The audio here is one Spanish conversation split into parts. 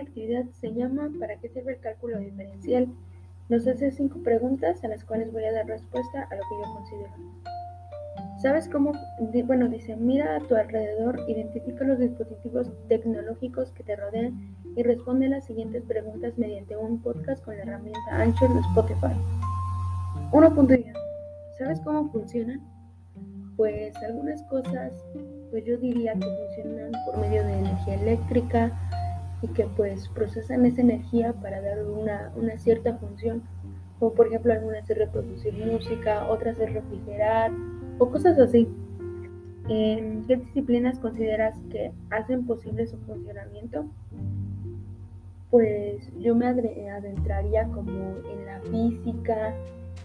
actividad se llama ¿Para qué sirve el cálculo diferencial? Nos hace cinco preguntas a las cuales voy a dar respuesta a lo que yo considero. ¿Sabes cómo? Bueno, dice, mira a tu alrededor, identifica los dispositivos tecnológicos que te rodean y responde las siguientes preguntas mediante un podcast con la herramienta Anchor de Spotify. 1.1. ¿Sabes cómo funcionan? Pues algunas cosas, pues yo diría que funcionan por medio de energía eléctrica y que pues procesan esa energía para dar una, una cierta función. Como por ejemplo algunas es reproducir música, otras es refrigerar o cosas así. ¿En qué disciplinas consideras que hacen posible su funcionamiento? Pues yo me adentraría como en la física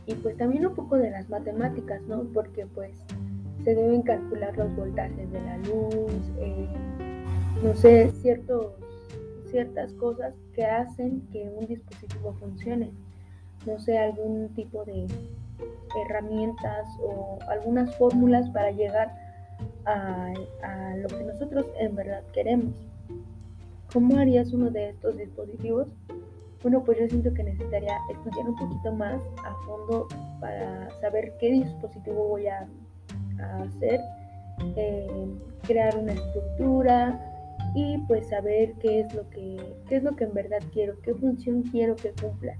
y pues también un poco de las matemáticas, ¿no? Porque pues se deben calcular los voltajes de la luz, eh, no sé, ciertos, ciertas cosas que hacen que un dispositivo funcione. No sé, algún tipo de herramientas o algunas fórmulas para llegar a, lo que nosotros en verdad queremos. ¿Cómo harías uno de estos dispositivos? Bueno, pues yo siento que necesitaría estudiar un poquito más a fondo para saber qué dispositivo voy a, hacer, eh, crear una estructura y pues saber qué es lo que qué es lo que en verdad quiero, qué función quiero que cumpla.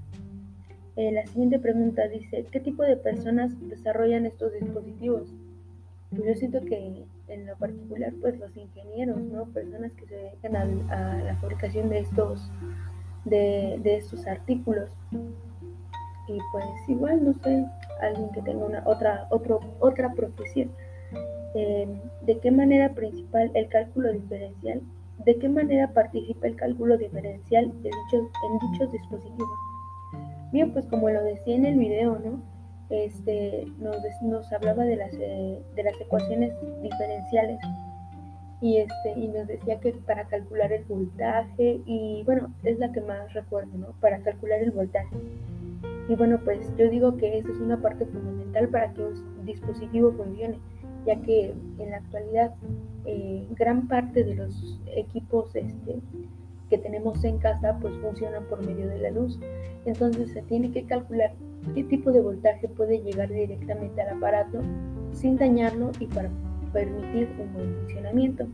Eh, la siguiente pregunta dice, ¿qué tipo de personas desarrollan estos dispositivos? Pues yo siento que en lo particular, pues los ingenieros, ¿no? Personas que se dedican a, la fabricación de estos, de, estos artículos. Y pues igual, no sé, alguien que tenga una otra, otro, otra profesión. Eh, ¿De qué manera principal el cálculo diferencial? ¿De qué manera participa el cálculo diferencial de dichos, en dichos dispositivos? Bien, pues como lo decía en el video, ¿no? Este, nos, nos hablaba de las, eh, de las ecuaciones diferenciales y, este, y nos decía que para calcular el voltaje, y bueno, es la que más recuerdo, ¿no? Para calcular el voltaje. Y bueno, pues yo digo que eso es una parte fundamental para que un dispositivo funcione, ya que en la actualidad eh, gran parte de los equipos este, que tenemos en casa pues funcionan por medio de la luz. Entonces se tiene que calcular qué tipo de voltaje puede llegar directamente al aparato sin dañarlo y para permitir un buen funcionamiento.